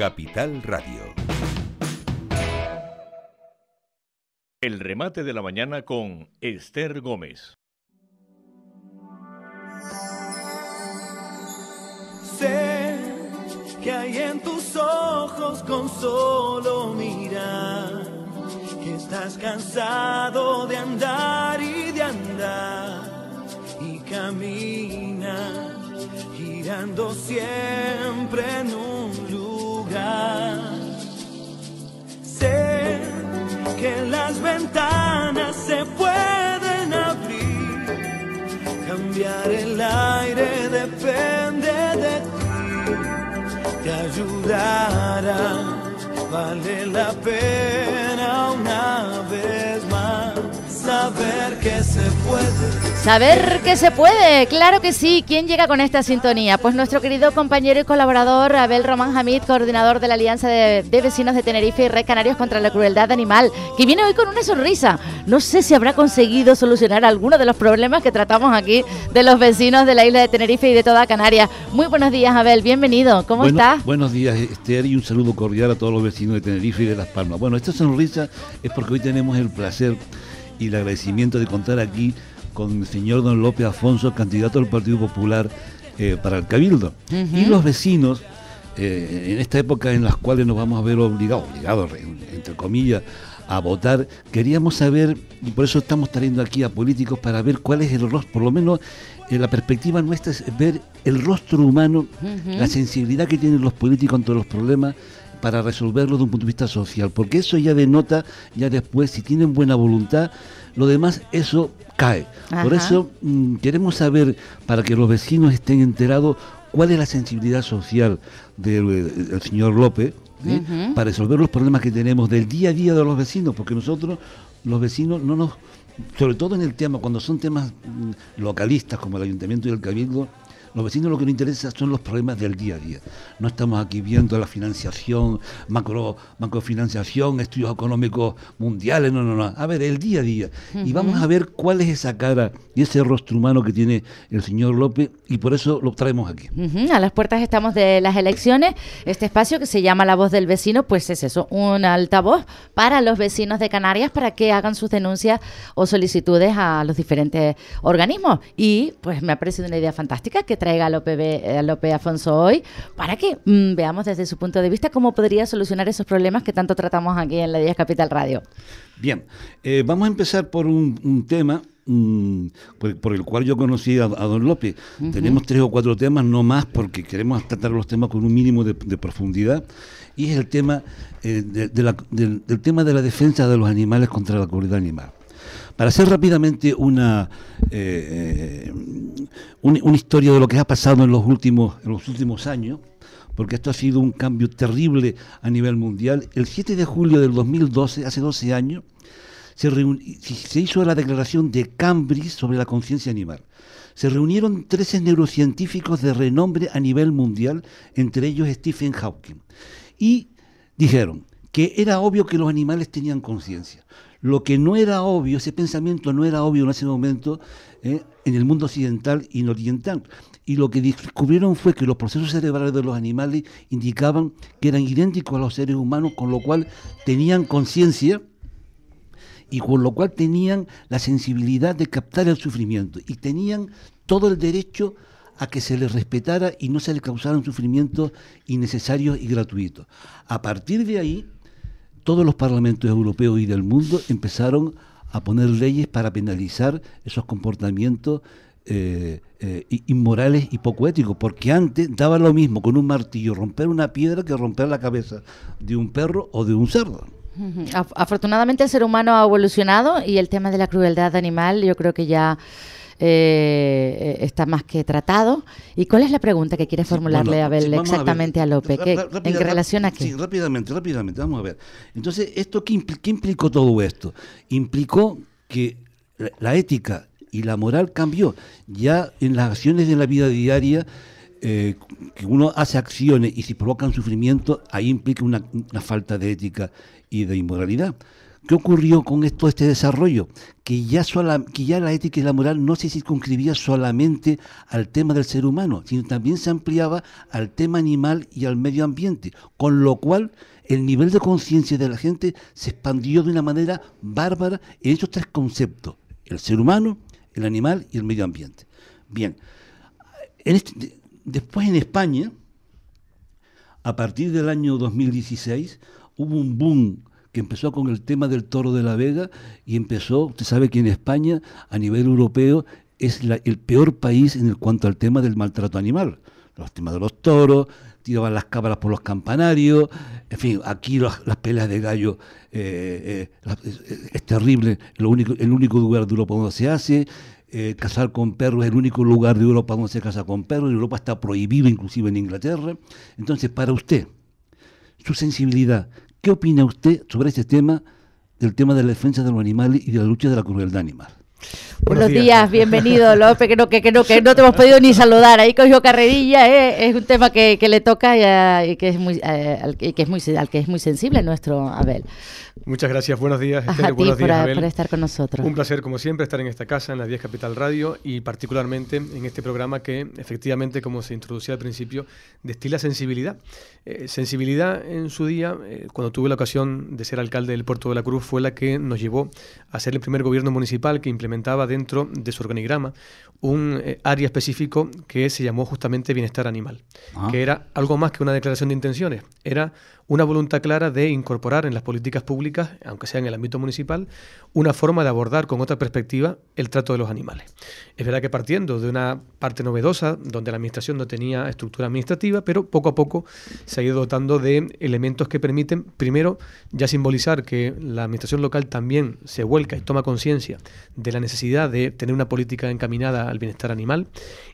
Capital Radio. El remate de la mañana con Esther Gómez. Sé que hay en tus ojos con solo mirar que estás cansado de andar y de andar y camina girando siempre en un. Sé que las ventanas se pueden abrir, cambiar el aire depende de ti, te ayudará, vale la pena una vez saber que se puede. Saber que se puede, claro que sí. ¿Quién llega con esta sintonía? Pues nuestro querido compañero y colaborador Abel Román Hamid, coordinador de la Alianza de, de, Vecinos de Tenerife y Red Canarios contra la Crueldad Animal, que viene hoy con una sonrisa. No sé si habrá conseguido solucionar alguno de los problemas que tratamos aquí de los vecinos de la isla de Tenerife y de toda Canarias. Muy buenos días, Abel, bienvenido. ¿Cómo bueno, estás? Buenos días, Esther, y un saludo cordial a todos los vecinos de Tenerife y de Las Palmas. Bueno, esta sonrisa es porque hoy tenemos el placer y el agradecimiento de contar aquí con el señor don López Afonso, candidato del Partido Popular eh, para el Cabildo. Uh -huh. Y los vecinos, eh, en esta época en las cuales nos vamos a ver obligados, obligados, entre comillas, a votar, queríamos saber, y por eso estamos trayendo aquí a políticos para ver cuál es el rostro, por lo menos eh, la perspectiva nuestra es ver el rostro humano, uh -huh. la sensibilidad que tienen los políticos ante los problemas para resolverlo de un punto de vista social, porque eso ya denota, ya después, si tienen buena voluntad, lo demás, eso cae. Ajá. Por eso mmm, queremos saber, para que los vecinos estén enterados, cuál es la sensibilidad social del, del señor López, ¿sí? uh -huh. para resolver los problemas que tenemos del día a día de los vecinos, porque nosotros, los vecinos, no nos, sobre todo en el tema, cuando son temas mmm, localistas como el ayuntamiento y el cabildo, los vecinos lo que nos interesa son los problemas del día a día. No estamos aquí viendo la financiación, macro, macrofinanciación, estudios económicos mundiales, no, no, no. A ver, el día a día. Uh -huh. Y vamos a ver cuál es esa cara y ese rostro humano que tiene el señor López y por eso lo traemos aquí. Uh -huh. A las puertas estamos de las elecciones. Este espacio que se llama La Voz del Vecino, pues es eso, un altavoz para los vecinos de Canarias para que hagan sus denuncias o solicitudes a los diferentes organismos. Y pues me ha parecido una idea fantástica que traiga a Lope, B, a Lope Afonso hoy para que mmm, veamos desde su punto de vista cómo podría solucionar esos problemas que tanto tratamos aquí en la 10 Capital Radio. Bien, eh, vamos a empezar por un, un tema mm, por, por, el cual yo conocí a, a don López. Uh -huh. Tenemos tres o cuatro temas, no más, porque queremos tratar los temas con un mínimo de, de profundidad. Y es el tema eh, de, de la, del, del tema de la defensa de los animales contra la crueldad animal. Para hacer rápidamente una, eh, una, una, historia de lo que ha pasado en los, últimos, en los últimos años, porque esto ha sido un cambio terrible a nivel mundial, el 7 de julio del 2012, hace 12 años, se, se hizo la declaración de Cambridge sobre la conciencia animal. Se reunieron 13 neurocientíficos de renombre a nivel mundial, entre ellos Stephen Hawking, y dijeron que era obvio que los animales tenían conciencia. Lo que no era obvio, ese pensamiento no era obvio en ese momento eh, en el mundo occidental y no oriental. Y lo que descubrieron fue que los procesos cerebrales de los animales indicaban que eran idénticos a los seres humanos, con lo cual tenían conciencia y con lo cual tenían la sensibilidad de captar el sufrimiento y tenían todo el derecho a que se les respetara y no se les causaran sufrimientos innecesarios y gratuitos. A partir de ahí, todos los parlamentos europeos y del mundo empezaron a poner leyes para penalizar esos comportamientos eh, eh, inmorales y poco éticos, porque antes daba lo mismo con un martillo romper una piedra que romper la cabeza de un perro o de un cerdo. Afortunadamente el ser humano ha evolucionado y el tema de la crueldad animal yo creo que ya eh, está más que tratado. ¿Y cuál es la pregunta que quiere formularle sí, bueno, Abel sí, exactamente a, a, ¿En relación a qué? Sí, rápidamente, rápidamente, vamos a ver. Entonces, ¿esto qué, impl qué implicó todo esto? Implicó que la, la, ética y la moral cambió. Ya en las acciones de la vida diaria, eh, que uno hace acciones y si provocan sufrimiento, ahí implica una, una falta de ética y de inmoralidad. ¿Qué ocurrió con esto, este desarrollo? Que ya, que ya la ética y la moral no se circunscribía solamente al tema del ser humano, sino también se ampliaba al tema animal y al medio ambiente, con lo cual el nivel de conciencia de la gente se expandió de una manera bárbara en estos tres conceptos, el ser humano, el animal y el medio ambiente. Bien, este, después en España, a partir del año 2016, hubo un boom que empezó con el tema del toro de la Vega y empezó, usted sabe que en España, a nivel europeo, es el peor país en cuanto al tema del maltrato animal. Los temas de los toros, tiraban las cámaras por los campanarios, en fin, aquí las peleas de gallo eh, eh, es, terrible, lo único, el único lugar de Europa donde se hace, eh, cazar con perros es el único lugar de Europa donde se caza con perros, en Europa está prohibido inclusive en Inglaterra. Entonces, para usted, su sensibilidad, ¿Qué opina usted sobre este tema, del tema de la defensa de los animales y de la lucha de la crueldad animal? Buenos, días, bienvenido López, que no, que, que, no, que no te hemos podido ni saludar. Ahí cogió carrerilla, ¿eh? es un tema que, que le toca y, que es muy, eh, al, que es muy, al que es muy sensible nuestro Abel. Muchas gracias, buenos días. Esther, buenos días, por, estar con nosotros. Un placer, como siempre, estar en esta casa, en la 10 Capital Radio, y particularmente en este programa que, efectivamente, como se introducía al principio, destila sensibilidad. Eh, sensibilidad en su día, eh, cuando tuve la ocasión de ser alcalde del Puerto de la Cruz, fue la que nos llevó a ser el primer gobierno municipal que implementaba dentro de su organigrama un eh, área específico que se llamó justamente bienestar animal, ah. que era algo más que una declaración de intenciones, era una voluntad clara de incorporar en las políticas públicas, aunque sea en el ámbito municipal, una forma de abordar con otra perspectiva el trato de los animales. Es verdad que partiendo de una parte novedosa, donde la administración no tenía estructura administrativa, pero poco a poco se ha ido dotando de elementos que permiten, primero, ya simbolizar que la administración local también se vuelca y toma conciencia de la necesidad de tener una política encaminada al bienestar animal,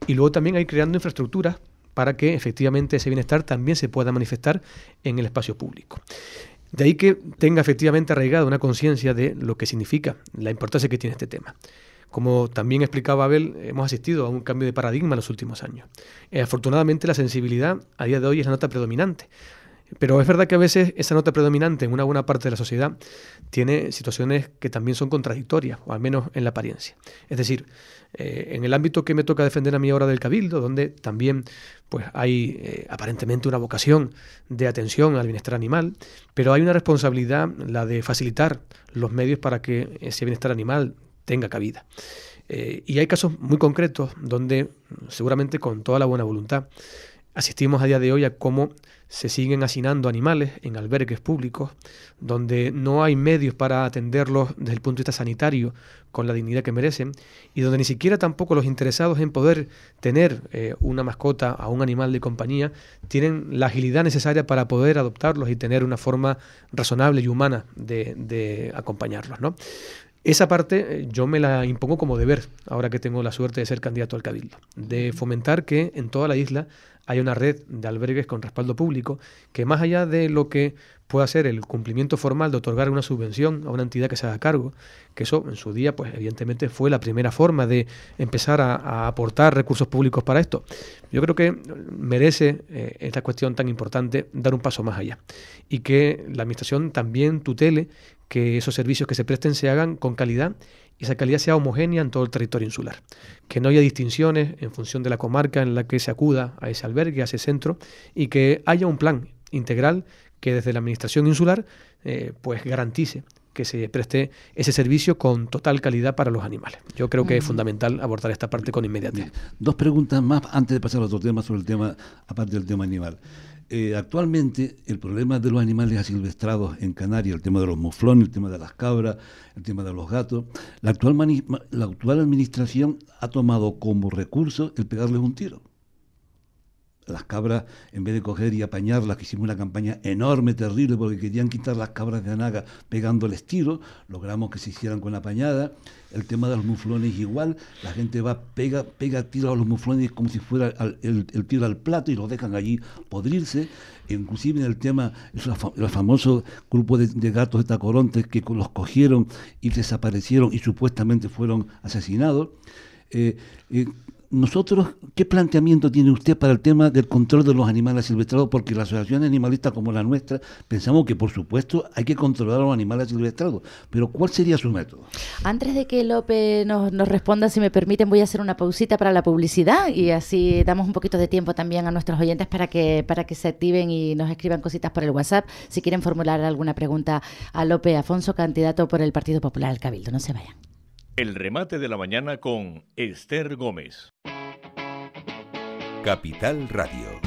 y luego también ir creando infraestructuras para que efectivamente ese bienestar también se pueda manifestar en el espacio público. De ahí que tenga efectivamente arraigada una conciencia de lo que significa, la importancia que tiene este tema. Como también explicaba Abel, hemos asistido a un cambio de paradigma en los últimos años. Eh, afortunadamente la sensibilidad a día de hoy es la nota predominante. Pero es verdad que a veces esa nota predominante en una buena parte de la sociedad tiene situaciones que también son contradictorias, o al menos en la apariencia. Es decir, eh, en el ámbito que me toca defender a mí ahora del Cabildo, donde también pues, hay eh, aparentemente una vocación de atención al bienestar animal, pero hay una responsabilidad, la de facilitar los medios para que ese bienestar animal tenga cabida. Eh, y hay casos muy concretos donde, seguramente con toda la buena voluntad, asistimos a día de hoy a cómo se siguen hacinando animales en albergues públicos, donde no hay medios para atenderlos desde el punto de vista sanitario con la dignidad que merecen, y donde ni siquiera tampoco los interesados en poder tener eh, una mascota a un animal de compañía tienen la agilidad necesaria para poder adoptarlos y tener una forma razonable y humana de, de acompañarlos. ¿no? Esa parte eh, yo me la impongo como deber, ahora que tengo la suerte de ser candidato al Cabildo, de fomentar que en toda la isla haya una red de albergues con respaldo público que más allá de lo que pueda ser el cumplimiento formal de otorgar una subvención a una entidad que se haga cargo, que eso en su día, pues evidentemente fue la primera forma de empezar a, aportar recursos públicos para esto. Yo creo que merece eh, esta cuestión tan importante dar un paso más allá y que la Administración también tutele que esos servicios que se presten se hagan con calidad y esa calidad sea homogénea en todo el territorio insular. Que no haya distinciones en función de la comarca en la que se acuda a ese albergue, a ese centro, y que haya un plan integral que desde la Administración insular eh, pues garantice que se preste ese servicio con total calidad para los animales. Yo creo que es fundamental abordar esta parte con inmediatez. Dos preguntas más antes de pasar a otro tema sobre el tema, aparte del tema animal. Eh, actualmente el problema de los animales asilvestrados en Canarias, el tema de los muflones, el tema de las cabras, el tema de los gatos, la actual, la actual administración ha tomado como recurso el pegarles un tiro las cabras, en vez de coger y apañarlas, que hicimos una campaña enorme, terrible, porque querían quitar las cabras de Anaga pegándoles tiros, logramos que se hicieran con apañada. El tema de los muflones igual, la gente va, pega, pega tiro a los muflones como si fuera el, tiro al plato y los dejan allí podrirse. Inclusive en el tema, el famoso grupo de, gatos de tacorontes que los cogieron y desaparecieron y supuestamente fueron asesinados. Eh, eh, nosotros, ¿qué planteamiento tiene usted para el tema del control de los animales silvestrados? Porque la asociación animalista como la nuestra pensamos que, por supuesto, hay que controlar a los animales silvestrados. Pero, ¿cuál sería su método? Antes de que López nos, nos responda, si me permiten, voy a hacer una pausita para la publicidad y así damos un poquito de tiempo también a nuestros oyentes para que, para que se activen y nos escriban cositas por el WhatsApp si quieren formular alguna pregunta a López Afonso, candidato por el Partido Popular al Cabildo. No se vayan. El remate de la mañana con Esther Gómez. Capital Radio.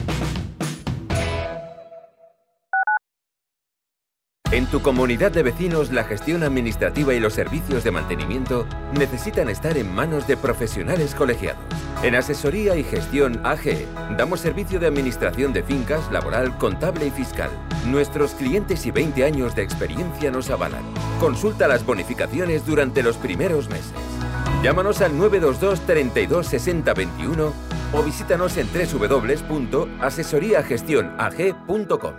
En tu comunidad de vecinos, la gestión administrativa y los servicios de mantenimiento necesitan estar en manos de profesionales colegiados. En Asesoría y Gestión AG damos servicio de administración de fincas, laboral, contable y fiscal. Nuestros clientes y 20 años de experiencia nos avalan. Consulta las bonificaciones durante los primeros meses. Llámanos al 922 32 60 21 o visítanos en www.asesoriagestionag.com.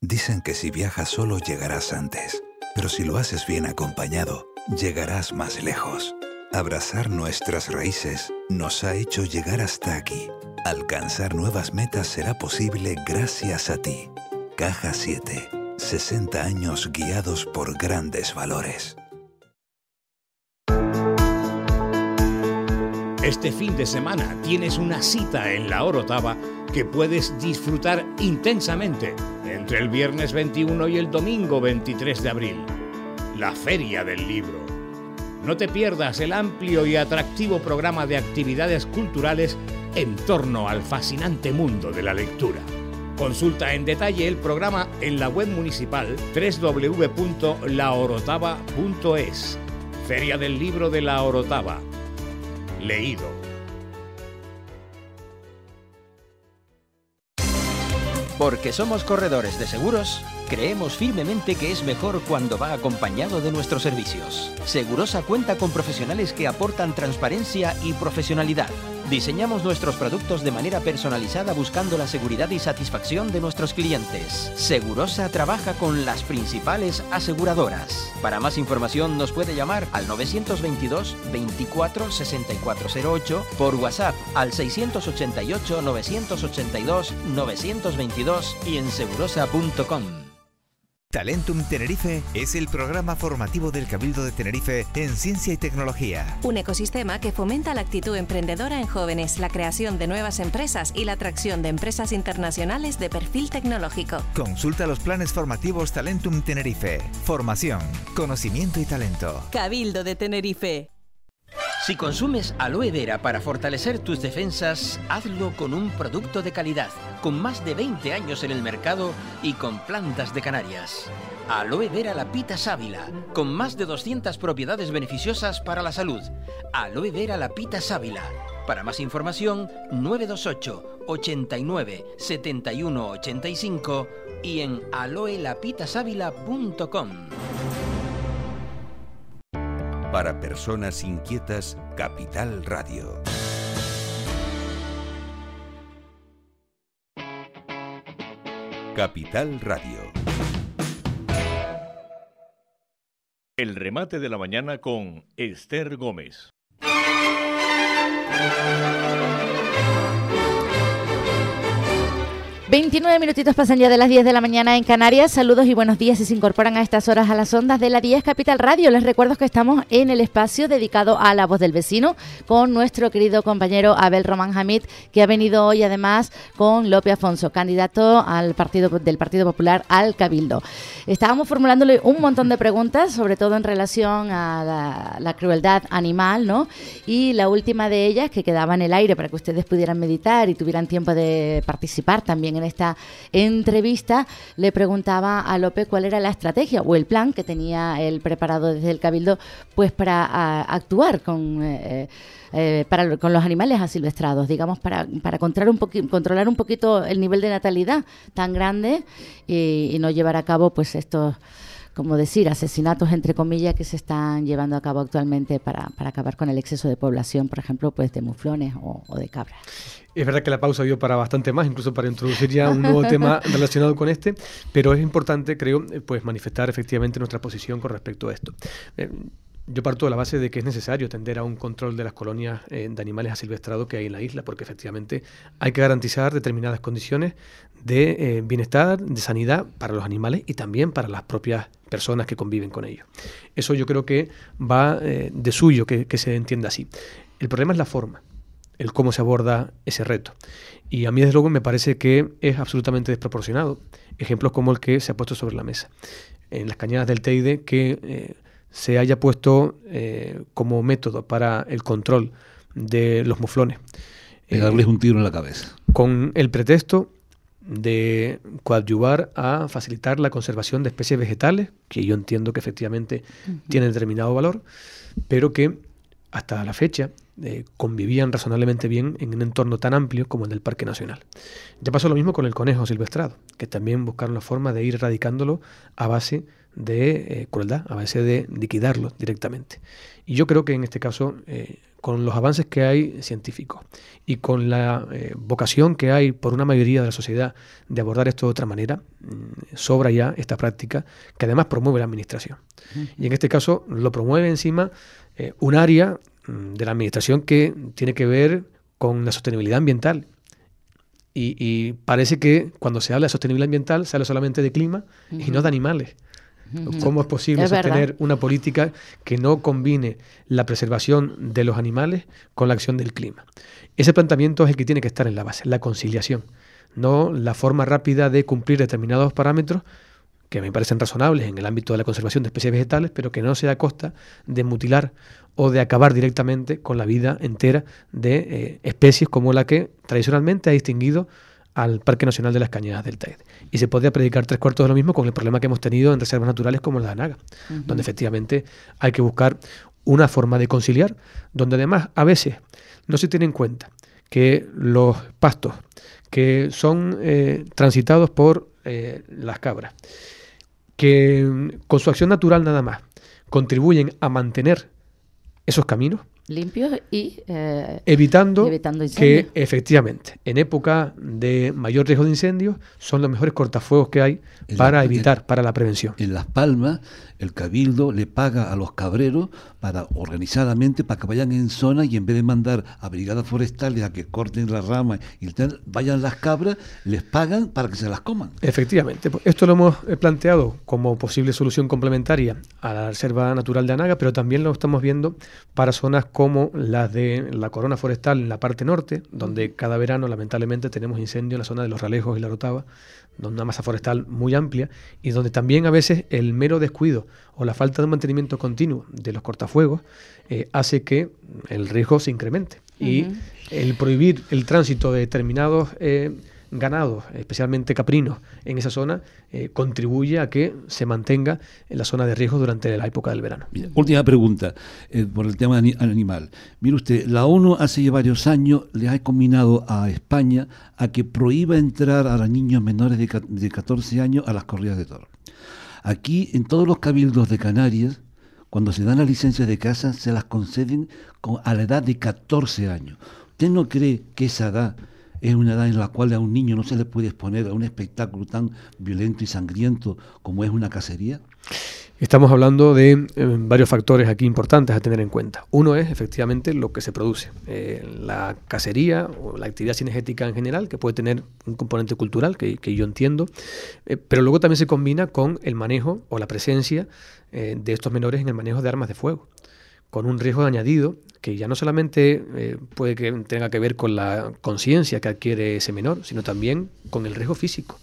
Dicen que si viajas solo llegarás antes, pero si lo haces bien acompañado, llegarás más lejos. Abrazar nuestras raíces nos ha hecho llegar hasta aquí. Alcanzar nuevas metas será posible gracias a ti. Caja 7. 60 años guiados por grandes valores. Este fin de semana tienes una cita en la Orotava que puedes disfrutar intensamente entre el viernes 21 y el domingo 23 de abril. La Feria del Libro. No te pierdas el amplio y atractivo programa de actividades culturales en torno al fascinante mundo de la lectura. Consulta en detalle el programa en la web municipal www.laorotava.es. Feria del Libro de la Orotava leído. Porque somos corredores de seguros, creemos firmemente que es mejor cuando va acompañado de nuestros servicios. Segurosa cuenta con profesionales que aportan transparencia y profesionalidad. Diseñamos nuestros productos de manera personalizada buscando la seguridad y satisfacción de nuestros clientes. Segurosa trabaja con las principales aseguradoras. Para más información nos puede llamar al 922 24 6408 por WhatsApp al 688 982 922 y en segurosa.com. Talentum Tenerife es el programa formativo del Cabildo de Tenerife en ciencia y tecnología. Un ecosistema que fomenta la actitud emprendedora en jóvenes, la creación de nuevas empresas y la atracción de empresas internacionales de perfil tecnológico. Consulta los planes formativos Talentum Tenerife. Formación, conocimiento y talento. Cabildo de Tenerife. Si consumes aloe vera para fortalecer tus defensas, hazlo con un producto de calidad, con más de 20 años en el mercado y con plantas de Canarias. Aloe vera lapita sábila, con más de 200 propiedades beneficiosas para la salud. Aloe vera lapita sábila. Para más información, 928 89 71 85 y en aloelapitasávila.com. Para personas inquietas, Capital Radio. Capital Radio. El remate de la mañana con Esther Gómez. 29 minutitos pasan ya de las 10 de la mañana en Canarias. Saludos y buenos días si se incorporan a estas horas a las ondas de la 10 Capital Radio. Les recuerdo que estamos en el espacio dedicado a la voz del vecino con nuestro querido compañero Abel Román Hamid, que ha venido hoy además con López Afonso, candidato al partido del Partido Popular al Cabildo. Estábamos formulándole un montón de preguntas, sobre todo en relación a la, la crueldad animal, ¿no? Y la última de ellas, que quedaba en el aire para que ustedes pudieran meditar y tuvieran tiempo de participar también en esta entrevista, le preguntaba a López cuál era la estrategia o el plan que tenía él preparado desde el Cabildo pues para a, actuar con, eh, eh, para, con los animales asilvestrados, digamos, para, para controlar, un controlar un poquito el nivel de natalidad tan grande y, y no llevar a cabo pues estos como decir, asesinatos entre comillas que se están llevando a cabo actualmente para, para acabar con el exceso de población, por ejemplo, pues de muflones o, o de cabras. Es verdad que la pausa dio para bastante más, incluso para introducir ya un nuevo tema relacionado con este, pero es importante, creo, eh, pues manifestar efectivamente nuestra posición con respecto a esto. Eh, yo parto de la base de que es necesario tender a un control de las colonias eh, de animales asilvestrados que hay en la isla, porque efectivamente hay que garantizar determinadas condiciones de eh, bienestar, de sanidad para los animales y también para las propias personas que conviven con ellos. Eso yo creo que va eh, de suyo que, que se entienda así. El problema es la forma, el cómo se aborda ese reto. Y a mí, desde luego, me parece que es absolutamente desproporcionado. Ejemplos como el que se ha puesto sobre la mesa. En las cañadas del Teide, que se haya puesto eh, como método para el control de los muflones. Pegarles un tiro en la cabeza. Con el pretexto de coadyuvar a facilitar la conservación de especies vegetales, que yo entiendo que efectivamente tienen determinado valor, pero que hasta la fecha eh, convivían razonablemente bien en un entorno tan amplio como el del Parque Nacional. Ya pasó lo mismo con el conejo silvestrado, que también buscaron la forma de ir erradicándolo a base de eh, crueldad, a base de liquidarlo directamente. Y yo creo que en este caso, eh, con los avances que hay científicos y con la eh, vocación que hay por una mayoría de la sociedad de abordar esto de otra manera, mm, sobra ya esta práctica que además promueve la administración. Y en este caso lo promueve encima un área mm, de la administración que tiene que ver con la sostenibilidad ambiental y, parece que cuando se habla de sostenibilidad ambiental se habla solamente de clima y no de animales. ¿Cómo es posible sostener una política que no combine la preservación de los animales con la acción del clima? Ese planteamiento es el que tiene que estar en la base, la conciliación, no la forma rápida de cumplir determinados parámetros que me parecen razonables en el ámbito de la conservación de especies vegetales, pero que no sea a costa de mutilar o de acabar directamente con la vida entera de eh, especies como la que tradicionalmente ha distinguido al Parque Nacional de las Cañadas del Teide. Y se podría predicar tres cuartos de lo mismo con el problema que hemos tenido en reservas naturales como la Anaga, donde efectivamente hay que buscar una forma de conciliar, donde además a veces no se tiene en cuenta que los pastos que son eh, transitados por eh, las cabras, que mm, con su acción natural nada más contribuyen a mantener esos caminos, limpios y eh, evitando, que efectivamente en época de mayor riesgo de incendios son los mejores cortafuegos que hay para evitar, para la prevención. En Las Palmas el cabildo le paga a los cabreros para organizadamente para que vayan en zona y en vez de mandar a brigadas forestales a que corten las ramas y vayan las cabras, les pagan para que se las coman. Efectivamente, pues esto lo hemos eh, planteado como posible solución complementaria a la Reserva Natural de Anaga, pero también lo estamos viendo para zonas como las de la corona forestal en la parte norte, donde cada verano lamentablemente tenemos incendios en la zona de los Ralejos y la Rotava, donde una masa forestal muy amplia y donde también a veces el mero descuido o la falta de mantenimiento continuo de los cortafuegos eh, hace que el riesgo se incremente. Y el prohibir el tránsito de determinados eh, ganados, especialmente caprinos, en esa zona, eh, contribuye a que se mantenga en la zona de riesgo durante la época del verano. última pregunta eh, por el tema animal. Mire usted, la ONU hace ya varios años le ha combinado a España a que prohíba entrar a los niños menores de, de 14 años a las corridas de toros. Aquí, en todos los cabildos de Canarias, cuando se dan las licencias de caza, se las conceden con, a la edad de 14 años. ¿Usted no cree que esa edad es una edad en la cual a un niño no se le puede exponer a un espectáculo tan violento y sangriento como es una cacería? Estamos hablando de eh, varios factores aquí importantes a tener en cuenta. Uno es efectivamente lo que se produce. Eh, la cacería o la actividad cinegética en general, que puede tener un componente cultural que, yo entiendo, eh, pero luego también se combina con el manejo o la presencia de estos menores en el manejo de armas de fuego con un riesgo añadido que ya no solamente eh, puede que tenga que ver con la conciencia que adquiere ese menor, sino también con el riesgo físico.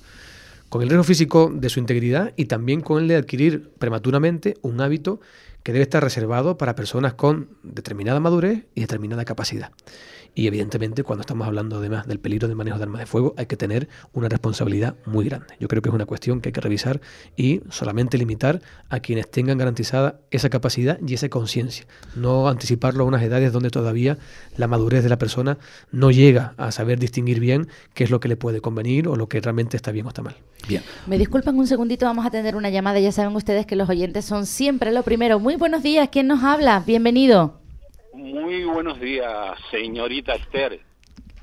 Con el riesgo físico de su integridad y también con el de adquirir prematuramente un hábito que debe estar reservado para personas con determinada madurez y determinada capacidad. Y evidentemente cuando estamos hablando además del peligro del manejo de armas de fuego hay que tener una responsabilidad muy grande. Yo creo que es una cuestión que hay que revisar y solamente limitar a quienes tengan garantizada esa capacidad y esa conciencia. No anticiparlo a unas edades donde todavía la madurez de la persona no llega a saber distinguir bien qué es lo que le puede convenir o lo que realmente está bien o está mal. Bien. Me disculpan un segundito, vamos a tener una llamada. Ya saben ustedes que los oyentes son siempre lo primero. Muy buenos días, ¿quién nos habla? Bienvenido. Muy buenos días, señorita Esther.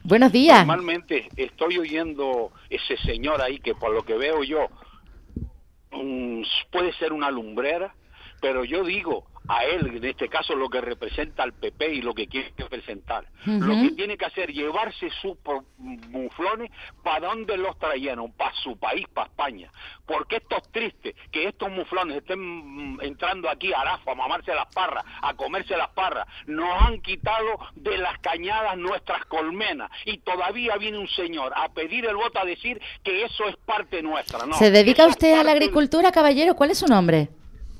Buenos días. Normalmente estoy oyendo ese señor ahí que por lo que veo yo mm, puede ser una lumbrera, pero yo digo, a él, en este caso lo que representa al PP y lo que quiere representar. Lo que tiene que hacer llevarse sus muflones para donde los trajeron, para su país, para España. Porque esto es triste, que estos muflones estén mm, entrando aquí a Arafa, a mamarse las parras, a comerse las parras. Nos han quitado de las cañadas nuestras colmenas y todavía viene un señor a pedir el voto a decir que eso es parte nuestra. No, ¿Se dedica usted a la agricultura, caballero? ¿Cuál es su nombre?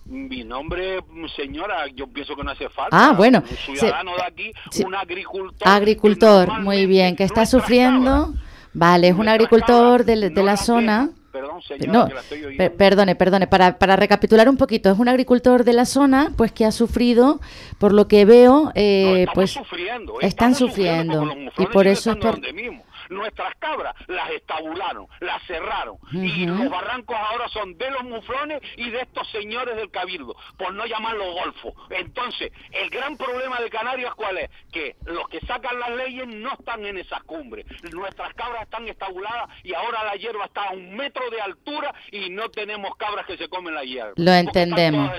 Mi nombre, señora, yo pienso que no hace falta. Ah, bueno, Un se- ciudadano de aquí, un agricultor. Agricultor, muy bien, que está sufriendo. Vale, es un agricultor de, de la zona. Perdón, señora, No, que la estoy oyendo. per- perdone, perdone, para, para recapitular un poquito, es un agricultor de la zona, pues que ha sufrido, por lo que veo, eh, pues sufriendo, están sufriendo sufriendo y por eso es por. Nuestras cabras las estabularon, las cerraron y los barrancos ahora son de los muflones y de estos señores del cabildo, por no llamarlos golfos. Entonces, el gran problema de Canarias cuál es? Que los que sacan las leyes no están en esas cumbres. Nuestras cabras están estabuladas y ahora la hierba está a un metro de altura y no tenemos cabras que se comen la hierba. Lo entendemos.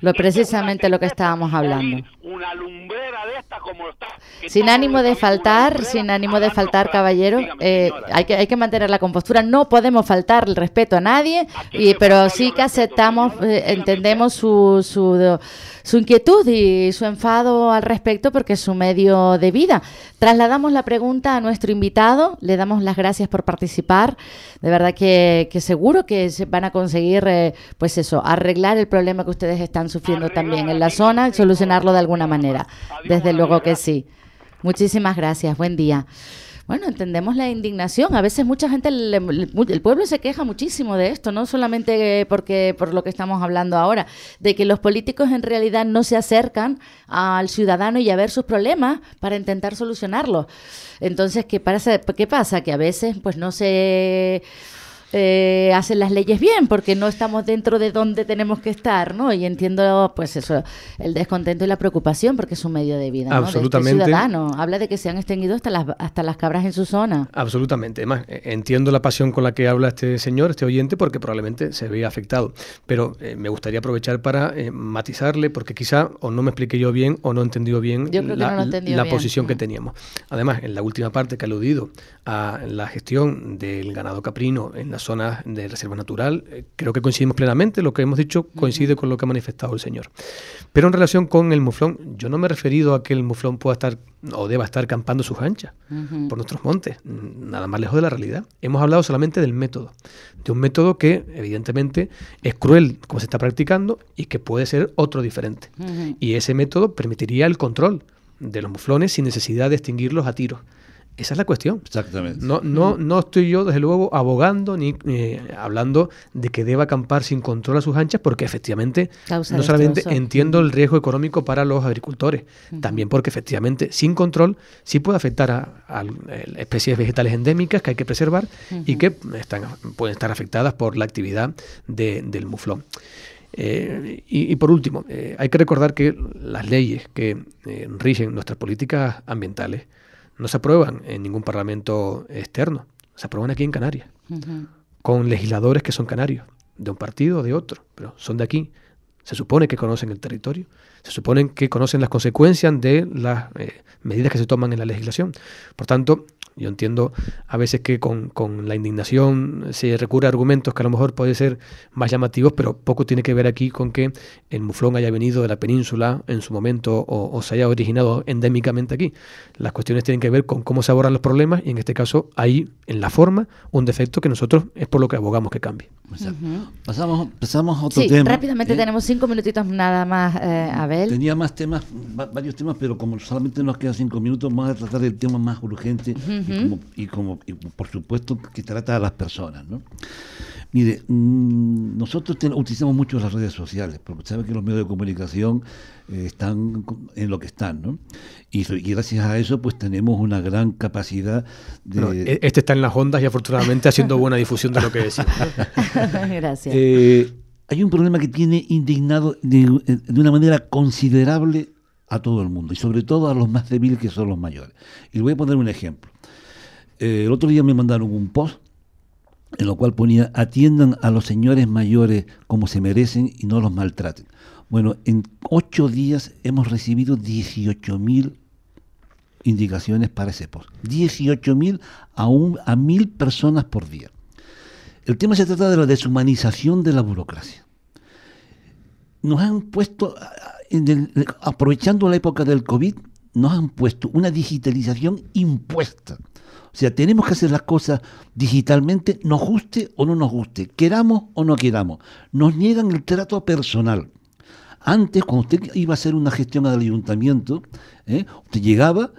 Lo precisamente lo que estábamos hablando. Una lumbrera de como está Sin ánimo de faltar, sin ánimo de faltar, caballero, eh, hay, que, hay que mantener la compostura. No podemos faltar el respeto a nadie, y, pero sí que aceptamos, eh, entendemos su, su, su inquietud y su enfado al respecto porque es su medio de vida. Trasladamos la pregunta a nuestro invitado, le damos las gracias por participar. De verdad que, que seguro que van a conseguir, eh, pues eso, arreglar el problema que ustedes están sufriendo también en la zona y solucionarlo de alguna manera. Desde luego que sí. Muchísimas gracias. Buen día. Bueno, entendemos la indignación. A veces mucha gente, mu- el pueblo se queja muchísimo de esto, no solamente porque por lo que estamos hablando ahora, de que los políticos en realidad no se acercan al ciudadano y a ver sus problemas para intentar solucionarlos. Entonces, ¿qué pasa? ¿Qué pasa? Que a veces, pues no se eh, hacen las leyes bien porque no estamos dentro de donde tenemos que estar, ¿no? Y entiendo, pues eso, el descontento y la preocupación porque es un medio de vida, ¿no? De este Absolutamente. ciudadano. Habla de que se han extinguido hasta las, hasta las cabras en su zona. Absolutamente. Además, eh, entiendo la pasión con la que habla este señor, este oyente, porque probablemente se ve afectado. Pero eh, me gustaría aprovechar para eh, matizarle, porque quizá o no me expliqué yo bien o no he entendido bien Yo creo que la, no entendido la bien. posición que teníamos. Además, en la última parte que ha aludido a la gestión del ganado caprino en las zonas de reserva natural, eh, creo que coincidimos plenamente. Lo que hemos dicho coincide con lo que ha manifestado el señor. Pero en relación con el muflón, yo no me he referido a que el muflón pueda estar o deba estar campando sus anchas por nuestros montes, mm, nada más lejos de la realidad. Hemos hablado solamente del método, de un método que evidentemente es cruel como se está practicando y que puede ser otro diferente. Y ese método permitiría el control de los muflones sin necesidad de extinguirlos a tiros. Esa es la cuestión. Exactamente. No, no, no estoy yo, desde luego, abogando ni eh, hablando de que deba acampar sin control a sus anchas, porque efectivamente Causa no solamente destrozo. entiendo el riesgo económico para los agricultores, también porque efectivamente sin control sí puede afectar a, a, especies vegetales endémicas que hay que preservar y que están, pueden estar afectadas por la actividad de- del muflón. Eh, y, y por último, eh, hay que recordar que las leyes que eh, rigen nuestras políticas ambientales no se aprueban en ningún parlamento externo, se aprueban aquí en Canarias, con legisladores que son canarios, de un partido o de otro, pero son de aquí. Se supone que conocen el territorio, se supone que conocen las consecuencias de las eh, medidas que se toman en la legislación. Por tanto, yo entiendo a veces que con, con la indignación se recurre a argumentos que a lo mejor pueden ser más llamativos, pero poco tiene que ver aquí con que el muflón haya venido de la península en su momento o, o se haya originado endémicamente aquí. Las cuestiones tienen que ver con cómo se abordan los problemas y en este caso hay en la forma un defecto que nosotros es por lo que abogamos que cambie. Ujú. Pasamos, pasamos a otro Sí, tema. rápidamente ¿eh? tenemos cinco minutitos nada más, eh, Abel. Tenía más temas, va- varios temas, pero como solamente nos quedan cinco minutos, vamos a tratar el tema más urgente y, como, y como- y por supuesto que trata a las personas. ¿no? Mire, mm, nosotros ten- utilizamos mucho las redes sociales, porque sabe que los medios de comunicación eh, están en lo que están, ¿no? Y, gracias a eso, pues tenemos una gran capacidad de... Bueno, e- este está en las ondas y afortunadamente haciendo buena difusión de lo que decimos. Gracias. Eh, hay un problema que tiene indignado de, de una manera considerable a todo el mundo y sobre todo a los más débiles que son los mayores. Y voy a poner un ejemplo. Eh, el otro día me mandaron un post en lo cual ponía atiendan a los señores mayores como se merecen y no los maltraten. Bueno, en ocho días hemos recibido 18.000 indicaciones para ese post. 18.000 a, un, a mil personas por día. El tema se trata de la deshumanización de la burocracia. Nos han puesto, aprovechando la época del COVID, nos han puesto una digitalización impuesta. O sea, tenemos que hacer las cosas digitalmente, nos guste o no nos guste, queramos o no queramos. Nos niegan el trato personal. Antes, cuando usted iba a hacer una gestión al ayuntamiento, ¿eh? usted llegaba,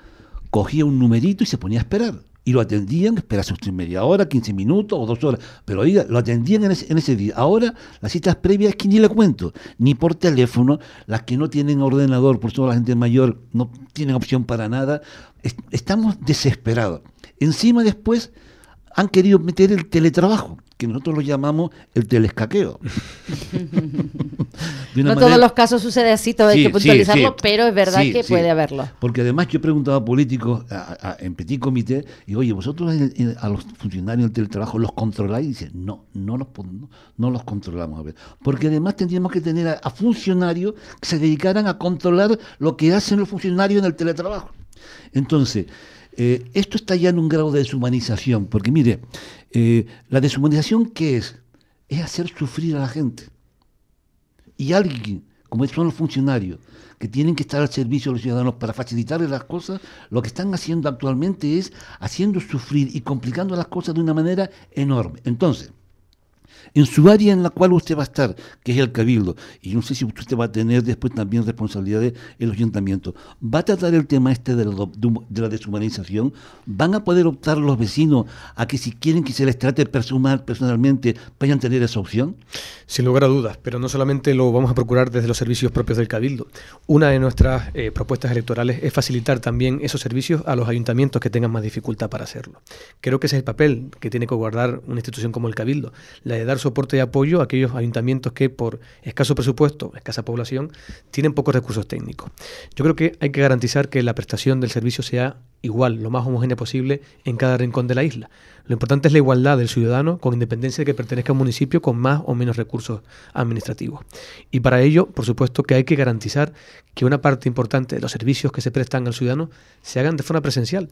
cogía un numerito y se ponía a esperar. Y lo atendían, esperase usted media hora, 15 minutos o dos horas. Pero oiga, lo atendían en ese, día. Ahora, las citas previas que ni le cuento. Ni por teléfono, las que no tienen ordenador, por toda la gente mayor, no tienen opción para nada. estamos desesperados. Encima después han querido meter el teletrabajo que nosotros lo llamamos el telescaqueo. no todos los casos sucede así, todo hay que puntualizarlo, pero es verdad que puede haberlo. Porque además yo he preguntado a políticos en petit comité, y oye, vosotros a los funcionarios del teletrabajo los controláis, y dicen, no, no los, no, los controlamos. A ver. Porque además tendríamos que tener a funcionarios que se dedicaran a controlar lo que hacen los funcionarios en el teletrabajo. Entonces, eh, esto está ya en un grado de deshumanización, porque mire, eh, la deshumanización, ¿qué es? Es hacer sufrir a la gente. Y alguien, como son los funcionarios, que tienen que estar al servicio de los ciudadanos para facilitarles las cosas, lo que están haciendo actualmente es haciendo sufrir y complicando las cosas de una manera enorme. Entonces, en su área en la cual usted va a estar, que es el cabildo, y no sé si usted va a tener después también responsabilidades en los ayuntamientos, va a tratar el tema este de la, deshumanización, van a poder optar los vecinos a que si quieren que se les trate personal, personalmente, vayan a tener esa opción. Sin lugar a dudas, pero no solamente lo vamos a procurar desde los servicios propios del cabildo. Una de nuestras eh, propuestas electorales es facilitar también esos servicios a los ayuntamientos que tengan más dificultad para hacerlo. Creo que ese es el papel que tiene que guardar una institución como el cabildo, la de dar soporte y apoyo a aquellos ayuntamientos que por escaso presupuesto, escasa población, tienen pocos recursos técnicos. Yo creo que hay que garantizar que la prestación del servicio sea igual, lo más homogénea posible en cada rincón de la isla. Lo importante es la igualdad del ciudadano con independencia de que pertenezca a un municipio con más o menos recursos administrativos. Y para ello, por supuesto, que hay que garantizar que una parte importante de los servicios que se prestan al ciudadano se hagan de forma presencial.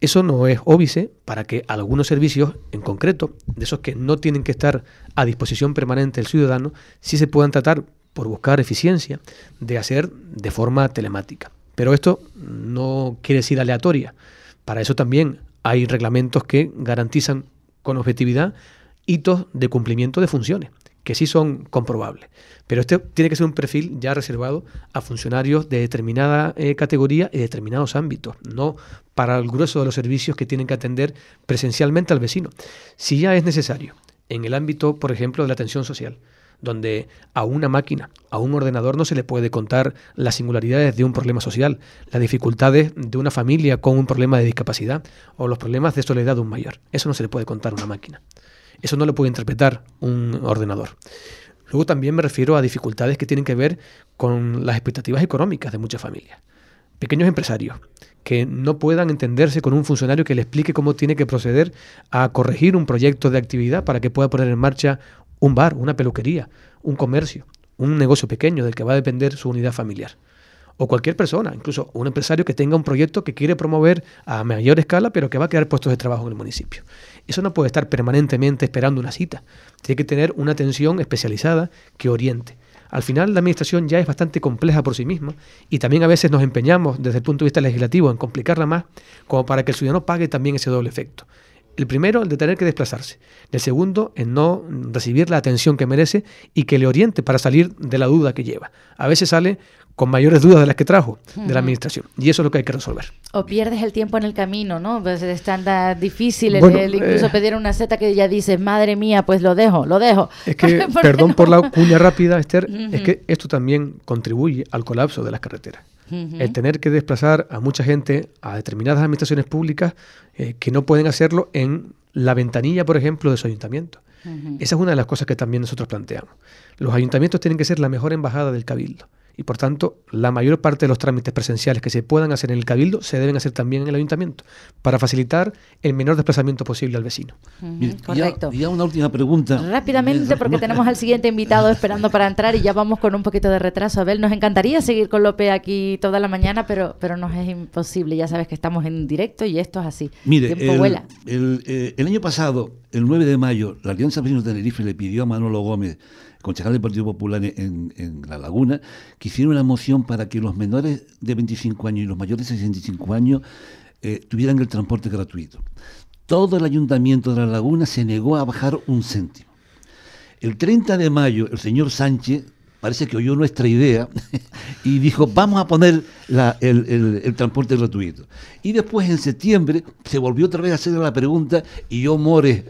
Eso no es óbice para que algunos servicios en concreto, de esos que no tienen que estar a disposición permanente del ciudadano, sí se puedan tratar por buscar eficiencia de hacer de forma telemática. Pero esto no quiere decir aleatoria. Para eso también hay reglamentos que garantizan con objetividad hitos de cumplimiento de funciones, que sí son comprobables. Pero este tiene que ser un perfil ya reservado a funcionarios de determinada eh, categoría y determinados ámbitos, no para el grueso de los servicios que tienen que atender presencialmente al vecino. Si ya es necesario, en el ámbito, por ejemplo, de la atención social, donde a una máquina, a un ordenador no se le puede contar las singularidades de un problema social, las dificultades de una familia con un problema de discapacidad o los problemas de soledad de un mayor. Eso no se le puede contar a una máquina. Eso no le puede interpretar un ordenador. Luego también me refiero a dificultades que tienen que ver con las expectativas económicas de muchas familias. Pequeños empresarios que no puedan entenderse con un funcionario que le explique cómo tiene que proceder a corregir un proyecto de actividad para que pueda poner en marcha un bar, una peluquería, un comercio, un negocio pequeño del que va a depender su unidad familiar. O cualquier persona, incluso un empresario que tenga un proyecto que quiere promover a mayor escala, pero que va a crear puestos de trabajo en el municipio. Eso no puede estar permanentemente esperando una cita. Tiene que tener una atención especializada que oriente. Al final la administración ya es bastante compleja por sí misma y también a veces nos empeñamos desde el punto de vista legislativo en complicarla más como para que el ciudadano pague también ese doble efecto. El primero, el de tener que desplazarse. El segundo, en no recibir la atención que merece y que le oriente para salir de la duda que lleva. A veces sale con mayores dudas de las que trajo de la administración. Y eso es lo que hay que resolver. O pierdes el tiempo en el camino, ¿no? Pues es tan difícil el, incluso eh, pedir una seta que ya dices, madre mía, pues lo dejo, lo dejo. Es que, perdón por la cuña rápida, Esther, es que esto también contribuye al colapso de las carreteras. El tener que desplazar a mucha gente a determinadas administraciones públicas eh, que no pueden hacerlo en la ventanilla, por ejemplo, de su ayuntamiento. Esa es una de las cosas que también nosotros planteamos. Los ayuntamientos tienen que ser la mejor embajada del cabildo. Y por tanto, la mayor parte de los trámites presenciales que se puedan hacer en el Cabildo se deben hacer también en el Ayuntamiento, para facilitar el menor desplazamiento posible al vecino. correcto. Y ya, una última pregunta. Rápidamente, porque tenemos al siguiente invitado esperando para entrar y ya vamos con un poquito de retraso. Abel, nos encantaría seguir con López aquí toda la mañana, pero, pero nos es imposible. Ya sabes que estamos en directo y esto es así. Mire, el, eh, el, año pasado, el 9 de mayo, la Alianza Vecinos de Tenerife le pidió a Manolo Gómez concejal del Partido Popular en, La Laguna, que hicieron una moción para que los menores de 25 años y los mayores de 65 años eh, tuvieran el transporte gratuito. Todo el ayuntamiento de La Laguna se negó a bajar un céntimo. El 30 de mayo, el señor Sánchez parece que oyó nuestra idea y dijo, vamos a poner el, transporte gratuito. Y después en septiembre se volvió otra vez a hacer la pregunta y yo, More,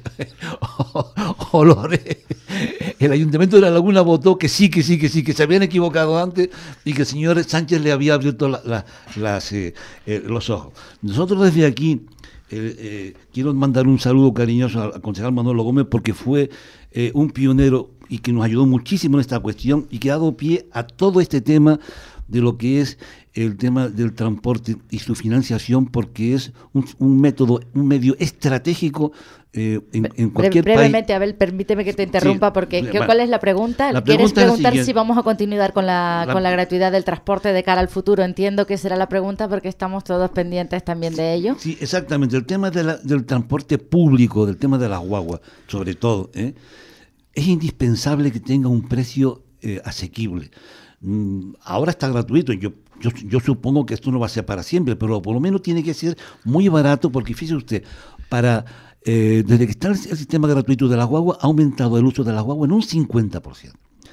Olores, el Ayuntamiento de La Laguna votó que sí, que sí, que sí, que se habían equivocado antes y que el señor Sánchez le había abierto eh, eh, los ojos. Nosotros desde aquí eh, quiero mandar un saludo cariñoso al concejal Manolo Gómez porque fue un pionero y que nos ayudó muchísimo en esta cuestión y que ha dado pie a todo este tema de lo que es el tema del transporte y su financiación, porque es un, método, un medio estratégico eh, en, cualquier Brevemente, Abel, permíteme que te interrumpa, porque ¿cuál es la pregunta? ¿Quieres preguntar si vamos a continuar con la, con la gratuidad del transporte de cara al futuro? Entiendo que será la pregunta, porque estamos todos pendientes también de ello. Sí, exactamente. El tema del transporte público, del tema de las guaguas, sobre todo, ¿eh? Es indispensable que tenga un precio eh, asequible. Mm, ahora está gratuito, yo, yo, supongo que esto no va a ser para siempre, pero por lo menos tiene que ser muy barato, porque fíjese usted, para eh, desde que está el, sistema gratuito de la guagua, ha aumentado el uso de la guagua en un 50%.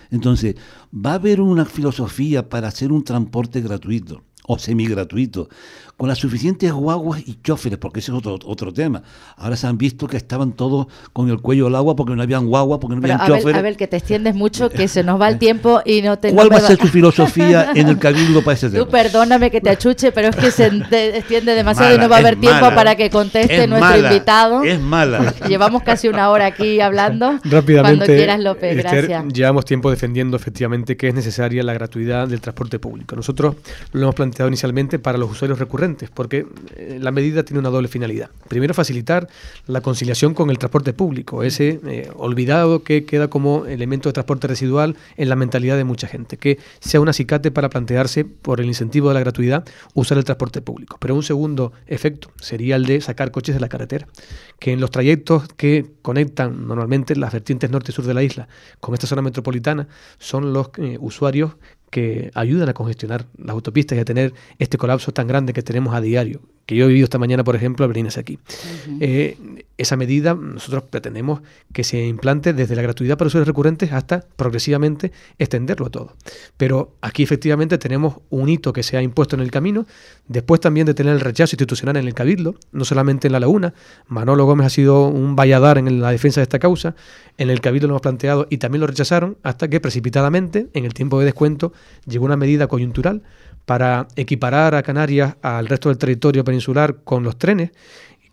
Entonces, va a haber una filosofía para hacer un transporte gratuito o semi-gratuito, con las suficientes guaguas y choferes, porque ese es otro, otro tema. Ahora se han visto que estaban todos con el cuello al agua porque no habían guagua, porque no habían choferes. A ver, que te extiendes mucho, que se nos va el tiempo y no te... ¿Cuál va a ser tu filosofía en el cabildo para ese tema? Tú perdóname que te achuche, pero es que se extiende demasiado y no va a haber tiempo para que conteste nuestro invitado. Es mala. Llevamos casi una hora aquí hablando. Rápidamente. Cuando quieras, López, gracias. llevamos tiempo defendiendo efectivamente que es necesaria la gratuidad del transporte público. Nosotros lo hemos planteado inicialmente para los usuarios recurrentes, porque eh, la medida tiene una doble finalidad. Primero, facilitar la conciliación con el transporte público, ese eh, olvidado que queda como elemento de transporte residual en la mentalidad de mucha gente, que sea un acicate para plantearse, por el incentivo de la gratuidad, usar el transporte público. Pero un segundo efecto sería el de sacar coches de la carretera, que en los trayectos que conectan normalmente las vertientes norte y sur de la isla con esta zona metropolitana son los eh, usuarios que ayudan a congestionar las autopistas y a tener este colapso tan grande que tenemos a diario que yo he vivido esta mañana, por ejemplo, al venir aquí. Eh, esa medida nosotros pretendemos que se implante desde la gratuidad para usuarios recurrentes hasta progresivamente extenderlo a todo. Pero aquí efectivamente tenemos un hito que se ha impuesto en el camino, después también de tener el rechazo institucional en el Cabildo, no solamente en la Laguna, Manolo Gómez ha sido un valladar en la defensa de esta causa, en el Cabildo lo hemos planteado y también lo rechazaron, hasta que precipitadamente, en el tiempo de descuento, llegó una medida coyuntural para equiparar a Canarias al resto del territorio peninsular con los trenes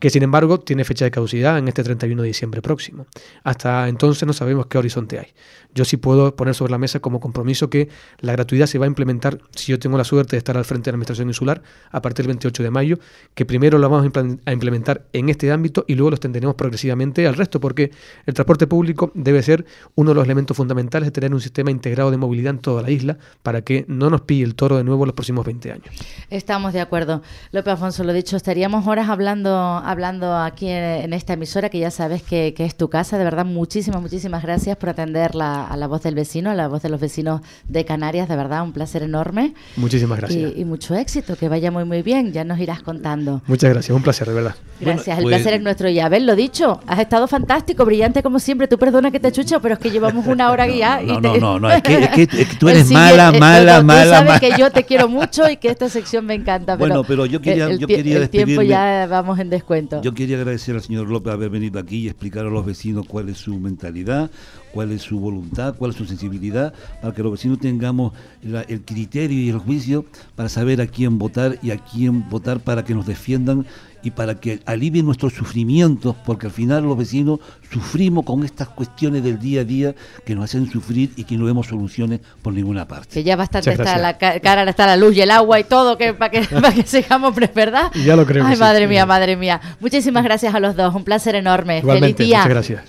que sin embargo tiene fecha de caducidad en este 31 de diciembre próximo. Hasta entonces no sabemos qué horizonte hay. Yo sí puedo poner sobre la mesa como compromiso que la gratuidad se va a implementar, si yo tengo la suerte de estar al frente de la Administración Insular, a partir del 28 de mayo, que primero lo vamos a implementar en este ámbito y luego lo extenderemos progresivamente al resto, porque el transporte público debe ser uno de los elementos fundamentales de tener un sistema integrado de movilidad en toda la isla para que no nos pille el toro de nuevo los próximos 20 años. Estamos de acuerdo. López Afonso, lo dicho, estaríamos horas hablando hablando aquí en, esta emisora, que ya sabes que, es tu casa. De verdad, muchísimas, muchísimas gracias por atender a la voz del vecino, a la voz de los vecinos de Canarias. De verdad, un placer enorme. Muchísimas gracias. Y, mucho éxito, que vaya muy, muy bien. Ya nos irás contando. Muchas gracias, un placer, de verdad. Gracias, el placer pues es nuestro. Y lo dicho, has estado fantástico, brillante como siempre. Tú perdona que te chucho, pero es que llevamos una hora guía. No, no, no, no, es, que, tú eres mala, mala, mala. Tú sabes que yo te quiero mucho y que esta sección me encanta. bueno, pero yo quería, el, yo quería el tiempo ya vamos en descuento. Yo quería agradecer al señor López haber venido aquí y explicar a los vecinos cuál es su mentalidad, cuál es su voluntad, cuál es su sensibilidad, para que los vecinos tengamos el criterio y el juicio para saber a quién votar y a quién votar para que nos defiendan y para que alivien nuestros sufrimientos, porque al final los vecinos sufrimos con estas cuestiones del día a día que nos hacen sufrir y que no vemos soluciones por ninguna parte. Que ya bastante está la cara, está la luz y el agua y todo que para que, para que sigamos, ¿verdad? Ya lo creo. Ay, madre mía, madre mía. Muchísimas gracias a los dos, un placer enorme. Igualmente, Feliz día. Muchas gracias.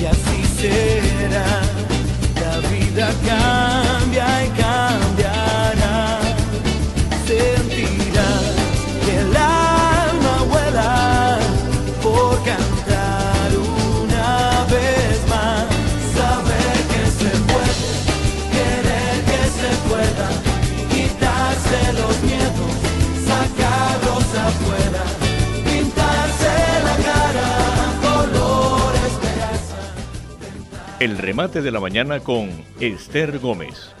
Y así será, la vida cambia El remate de la mañana con Esther Gómez.